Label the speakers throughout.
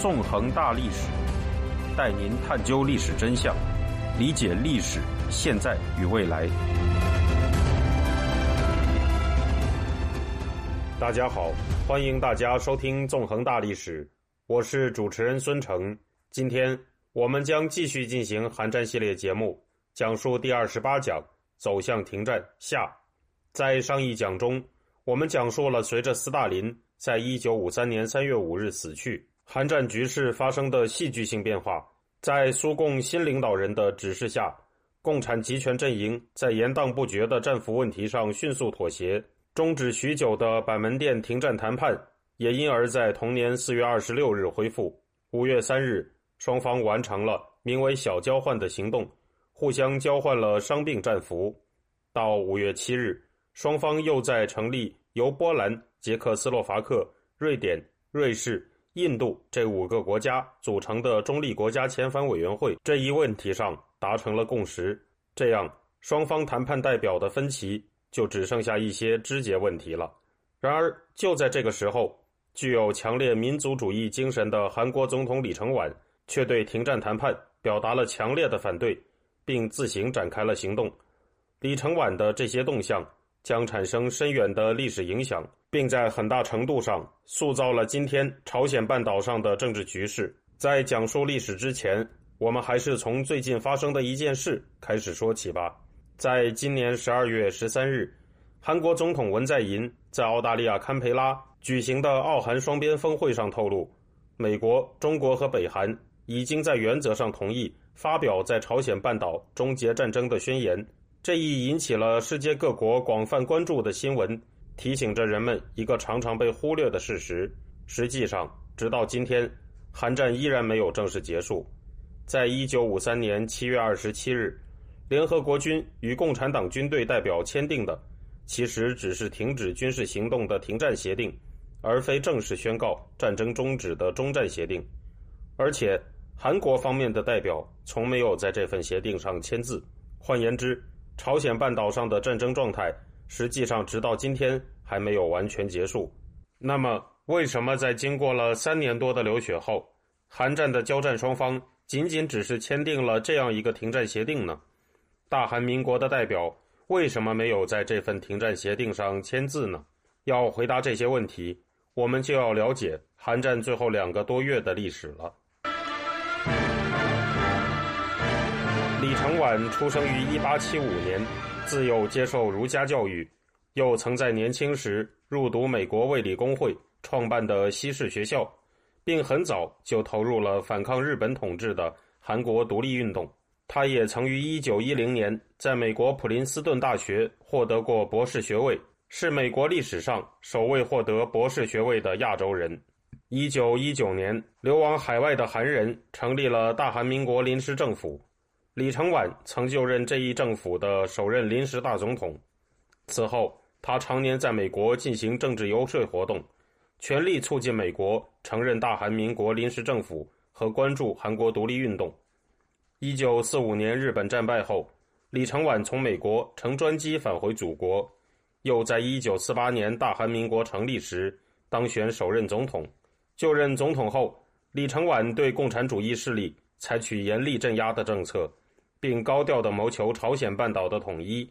Speaker 1: 纵横大历史，带您探究历史真相，理解历史现在与未来。大家好，欢迎大家收听《纵横大历史》，我是主持人孙成。今天我们将继续进行寒战系列节目，讲述第二十八讲“走向停战”下。在上一讲中，我们讲述了随着斯大林在一九五三年三月五日死去，韩战局势发生的戏剧性变化。在苏共新领导人的指示下，共产集权阵营在延宕不绝的战俘问题上迅速妥协。终止许久的板门店停战谈判，也因而在同年四月二十六日恢复。五月三日，双方完成了名为“小交换”的行动，互相交换了伤病战俘。到五月七日，双方又在成立由波兰、捷克斯洛伐克、瑞典、瑞士、印度这五个国家组成的中立国家遣返委员会这一问题上达成了共识。这样，双方谈判代表的分歧。就只剩下一些枝节问题了。然而，就在这个时候，具有强烈民族主义精神的韩国总统李承晚却对停战谈判表达了强烈的反对，并自行展开了行动。李承晚的这些动向将产生深远的历史影响，并在很大程度上塑造了今天朝鲜半岛上的政治局势。在讲述历史之前，我们还是从最近发生的一件事开始说起吧。在今年十二月十三日，韩国总统文在寅在澳大利亚堪培拉举行的澳韩双边峰会上透露，美国、中国和北韩已经在原则上同意发表在朝鲜半岛终结战争的宣言。这一引起了世界各国广泛关注的新闻，提醒着人们一个常常被忽略的事实：实际上，直到今天，韩战依然没有正式结束。在一九五三年七月二十七日。联合国军与共产党军队代表签订的，其实只是停止军事行动的停战协定，而非正式宣告战争终止的终战协定。而且，韩国方面的代表从没有在这份协定上签字。换言之，朝鲜半岛上的战争状态实际上直到今天还没有完全结束。那么，为什么在经过了三年多的流血后，韩战的交战双方仅仅只是签订了这样一个停战协定呢？大韩民国的代表为什么没有在这份停战协定上签字呢？要回答这些问题，我们就要了解韩战最后两个多月的历史了。李承晚出生于1875年，自幼接受儒家教育，又曾在年轻时入读美国卫理公会创办的西式学校，并很早就投入了反抗日本统治的韩国独立运动。他也曾于1910年在美国普林斯顿大学获得过博士学位，是美国历史上首位获得博士学位的亚洲人。1919年，流亡海外的韩人成立了大韩民国临时政府，李承晚曾就任这一政府的首任临时大总统。此后，他常年在美国进行政治游说活动，全力促进美国承认大韩民国临时政府和关注韩国独立运动。一九四五年日本战败后，李承晚从美国乘专机返回祖国，又在一九四八年大韩民国成立时当选首任总统。就任总统后，李承晚对共产主义势力采取严厉镇压的政策，并高调的谋求朝鲜半岛的统一。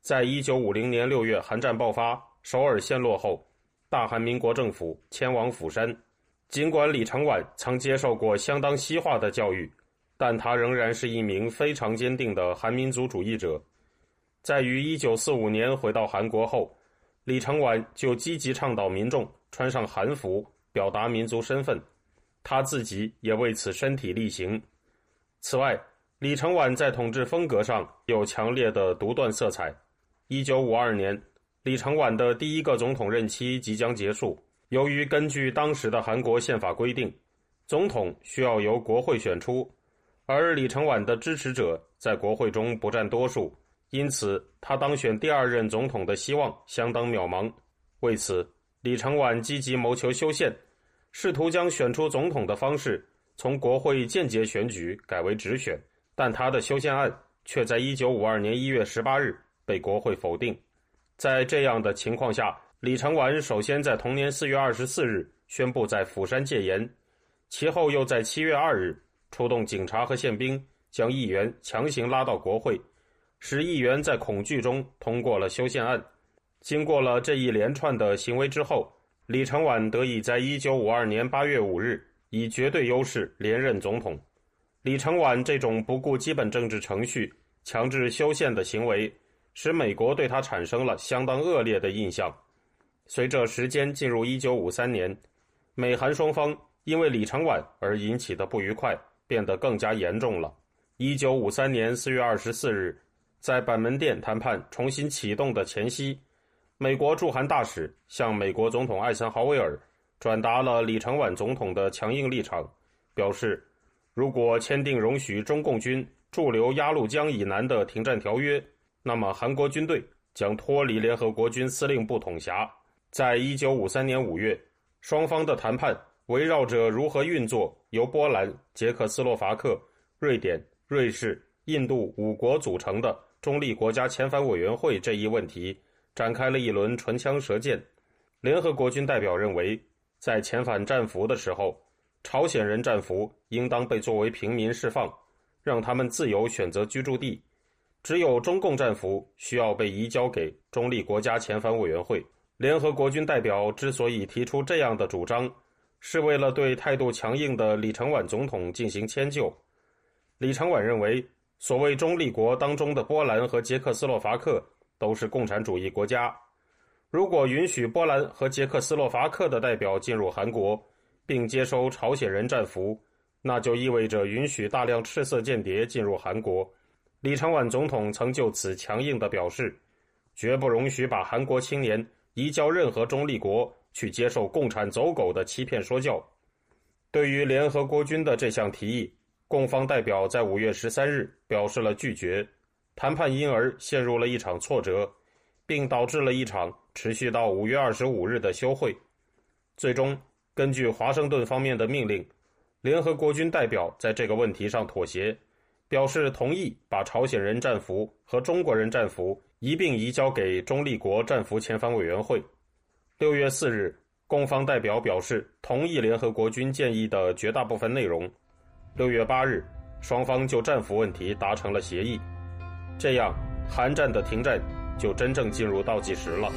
Speaker 1: 在一九五零年六月韩战爆发，首尔陷落后，大韩民国政府迁往釜山。尽管李承晚曾接受过相当西化的教育。但他仍然是一名非常坚定的韩民族主义者。在于1945年回到韩国后，李承晚就积极倡导民众穿上韩服，表达民族身份。他自己也为此身体力行。此外，李承晚在统治风格上有强烈的独断色彩。1952年，李承晚的第一个总统任期即将结束。由于根据当时的韩国宪法规定，总统需要由国会选出。而李承晚的支持者在国会中不占多数，因此他当选第二任总统的希望相当渺茫。为此，李承晚积极谋求修宪，试图将选出总统的方式从国会间接选举改为直选。但他的修宪案却在1952年1月18日被国会否定。在这样的情况下，李承晚首先在同年4月24日宣布在釜山戒严。其后又在七月二日出动警察和宪兵，将议员强行拉到国会，使议员在恐惧中通过了修宪案。经过了这一连串的行为之后，李承晚得以在一九五二年八月五日以绝对优势连任总统。李承晚这种不顾基本政治程序、强制修宪的行为，使美国对他产生了相当恶劣的印象。随着时间进入一九五三年，美韩双方因为李承晚而引起的不愉快变得更加严重了。一九五三年四月二十四日，在板门店谈判重新启动的前夕，美国驻韩大使向美国总统艾森豪威尔转达了李承晚总统的强硬立场，表示，如果签订容许中共军驻留鸭绿江以南的停战条约，那么韩国军队将脱离联合国军司令部统辖。在一九五三年五月，双方的谈判围绕着如何运作由波兰、捷克斯洛伐克、瑞典、瑞士、印度五国组成的中立国家遣返委员会这一问题展开了一轮唇枪舌剑。联合国军代表认为，在遣返战俘的时候，朝鲜人战俘应当被作为平民释放，让他们自由选择居住地；只有中共战俘需要被移交给中立国家遣返委员会。联合国军代表之所以提出这样的主张，是为了对态度强硬的李承晚总统进行迁就。李承晚认为，所谓中立国当中的波兰和捷克斯洛伐克都是共产主义国家，如果允许波兰和捷克斯洛伐克的代表进入韩国，并接收朝鲜人战俘，那就意味着允许大量赤色间谍进入韩国。李承晚总统曾就此强硬地表示，绝不容许把韩国青年。移交任何中立国去接受共产走狗的欺骗说教。对于联合国军的这项提议，共方代表在五月十三日表示了拒绝，谈判因而陷入了一场挫折，并导致了一场持续到五月二十五日的休会。最终，根据华盛顿方面的命令，联合国军代表在这个问题上妥协，表示同意把朝鲜人战俘和中国人战俘。一并移交给中立国战俘遣返委员会。六月四日，共方代表表示同意联合国军建议的绝大部分内容。六月八日，双方就战俘问题达成了协议。这样，韩战的停战就真正进入倒计时了。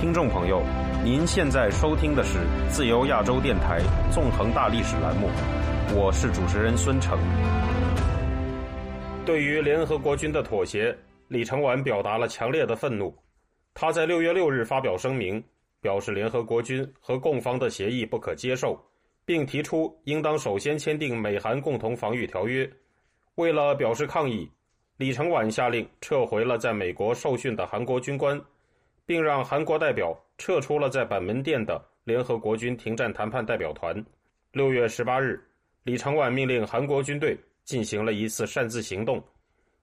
Speaker 1: 听众朋友，您现在收听的是自由亚洲电台纵横大历史栏目，我是主持人孙成。对于联合国军的妥协，李承晚表达了强烈的愤怒。他在六月六日发表声明，表示联合国军和共方的协议不可接受，并提出应当首先签订美韩共同防御条约。为了表示抗议，李承晚下令撤回了在美国受训的韩国军官，并让韩国代表撤出了在板门店的联合国军停战谈判代表团。六月十八日，李承晚命令韩国军队。进行了一次擅自行动，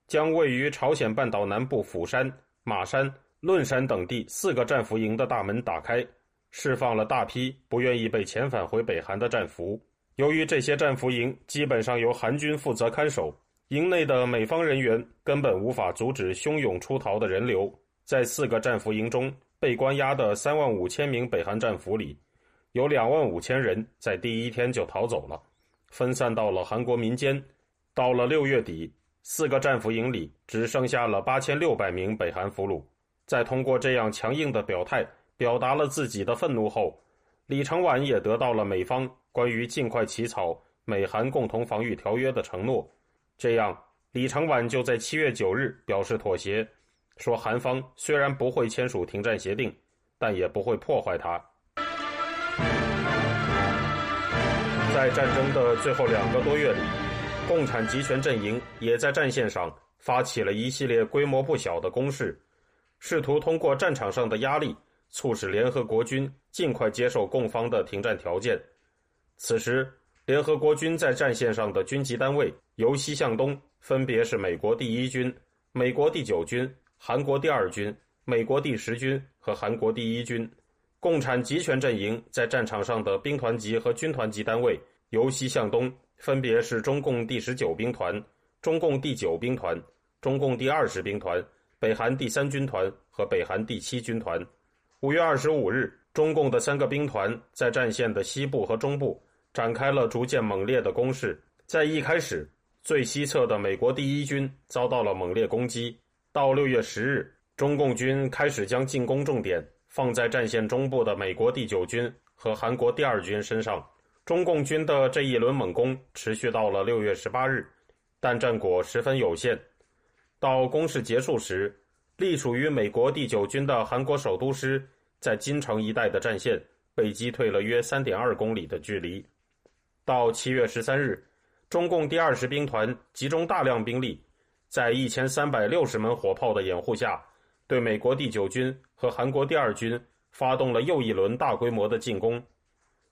Speaker 1: 将位于朝鲜半岛南部釜山、马山、论山等地四个战俘营的大门打开，释放了大批不愿意被遣返回北韩的战俘。由于这些战俘营基本上由韩军负责看守，营内的美方人员根本无法阻止汹涌出逃的人流。在四个战俘营中被关押的三万五千名北韩战俘里，有两万五千人在第一天就逃走了，分散到了韩国民间。到了六月底，四个战俘营里只剩下了八千六百名北韩俘虏。在通过这样强硬的表态表达了自己的愤怒后，李承晚也得到了美方关于尽快起草美韩共同防御条约的承诺。这样，李承晚就在七月九日表示妥协，说韩方虽然不会签署停战协定，但也不会破坏它。在战争的最后两个多月里。共产集权阵营也在战线上发起了一系列规模不小的攻势，试图通过战场上的压力，促使联合国军尽快接受共方的停战条件。此时，联合国军在战线上的军级单位由西向东分别是美国第一军、美国第九军、韩国第二军、美国第十军和韩国第一军。共产集权阵营在战场上的兵团级和军团级单位由西向东。分别是中共第十九兵团、中共第九兵团、中共第二十兵团、北韩第三军团和北韩第七军团。五月二十五日，中共的三个兵团在战线的西部和中部展开了逐渐猛烈的攻势。在一开始，最西侧的美国第一军遭到了猛烈攻击。到六月十日，中共军开始将进攻重点放在战线中部的美国第九军和韩国第二军身上。中共军的这一轮猛攻持续到了六月十八日，但战果十分有限。到攻势结束时，隶属于美国第九军的韩国首都师在金城一带的战线被击退了约三点二公里的距离。到七月十三日，中共第二十兵团集中大量兵力。在一千三百六十门火炮的掩护下，对美国第九军和韩国第二军发动了又一轮大规模的进攻。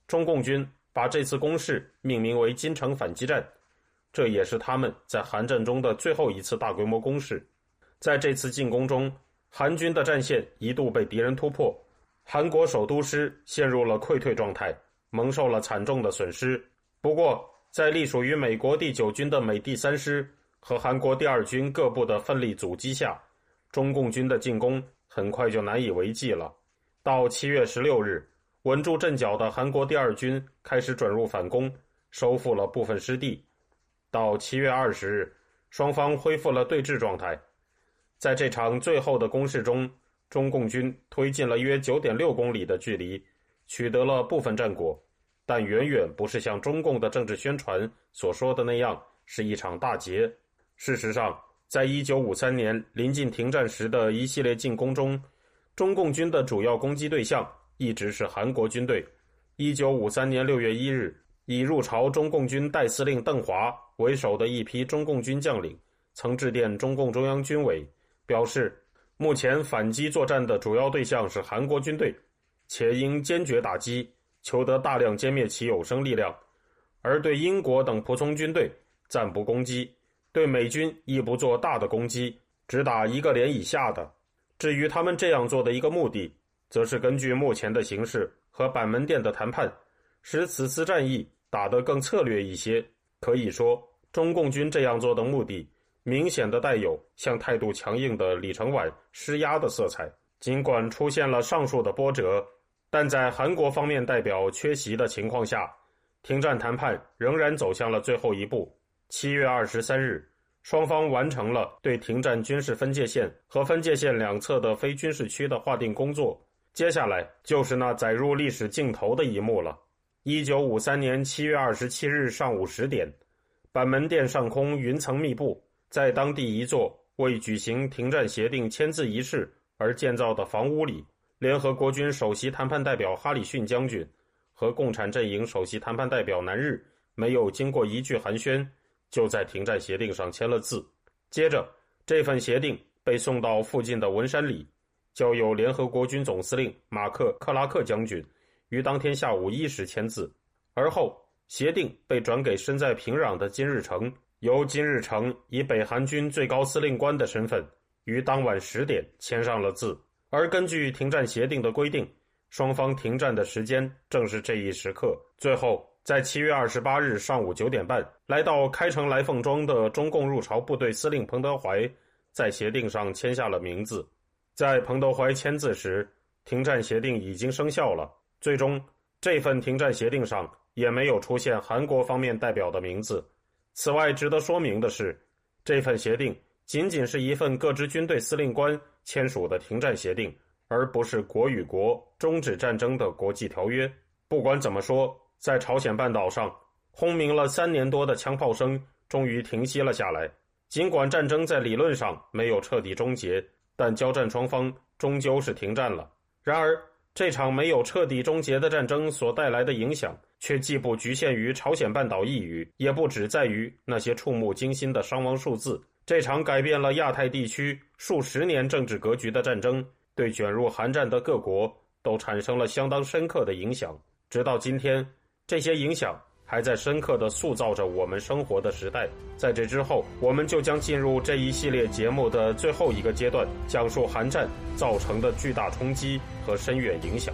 Speaker 1: 中共军把这次攻势命名为“金城反击战”，这也是他们在韩战中的最后一次大规模攻势。在这次进攻中，韩军的战线一度被敌人突破，韩国首都师陷入了溃退状态，蒙受了惨重的损失。不过，在隶属于美国第九军的美第三师。和韩国第二军各部的奋力阻击下，中共军的进攻很快就难以为继了。到七月十六日，稳住阵脚的韩国第二军开始转入反攻，收复了部分失地。到七月二十日，双方恢复了对峙状态。在这场最后的攻势中，中共军推进了约九点六公里的距离，取得了部分战果，但远远不是像中共的政治宣传所说的那样是一场大捷。事实上，在一九五三年临近停战时的一系列进攻中，中共军的主要攻击对象一直是韩国军队。一九五三年六月一日，以入朝中共军代司令邓华为首的一批中共军将领，曾致电中共中央军委，表示目前反击作战的主要对象是韩国军队，且应坚决打击，求得大量歼灭其有生力量，而对英国等仆从军队暂不攻击。对美军亦不做大的攻击，只打一个连以下的。至于他们这样做的一个目的，则是根据目前的形势和板门店的谈判，使此次战役打得更策略一些。可以说，中共军这样做的目的，明显的带有向态度强硬的李承晚施压的色彩。尽管出现了上述的波折，但在韩国方面代表缺席的情况下，停战谈判仍然走向了最后一步。七月二十三日，双方完成了对停战军事分界线和分界线两侧的非军事区的划定工作。接下来就是那载入历史镜头的一幕了。一九五三年七月二十七日上午十点，板门店上空云层密布，在当地一座为举行停战协定签字仪式而建造的房屋里，联合国军首席谈判代表哈里逊将军和共产阵营首席谈判代表南日没有经过一句寒暄。就在停战协定上签了字，接着这份协定被送到附近的文山里，交由联合国军总司令马克·克拉克将军于当天下午一时签字。而后，协定被转给身在平壤的金日成，由金日成以北韩军最高司令官的身份于当晚十点签上了字。而根据停战协定的规定，双方停战的时间正是这一时刻。最后。在七月二十八日上午九点半，来到开城来凤庄的中共入朝部队司令彭德怀，在协定上签下了名字。在彭德怀签字时，停战协定已经生效了。最终，这份停战协定上也没有出现韩国方面代表的名字。此外，值得说明的是，这份协定仅仅是一份各支军队司令官签署的停战协定，而不是国与国终止战争的国际条约。不管怎么说。在朝鲜半岛上，轰鸣了三年多的枪炮声终于停息了下来。尽管战争在理论上没有彻底终结，但交战双方终究是停战了。然而，这场没有彻底终结的战争所带来的影响，却既不局限于朝鲜半岛一隅，也不只在于那些触目惊心的伤亡数字。这场改变了亚太地区数十年政治格局的战争，对卷入韩战的各国都产生了相当深刻的影响。直到今天。这些影响还在深刻的塑造着我们生活的时代。在这之后，我们就将进入这一系列节目的最后一个阶段，讲述韩战造成的巨大冲击和深远影响。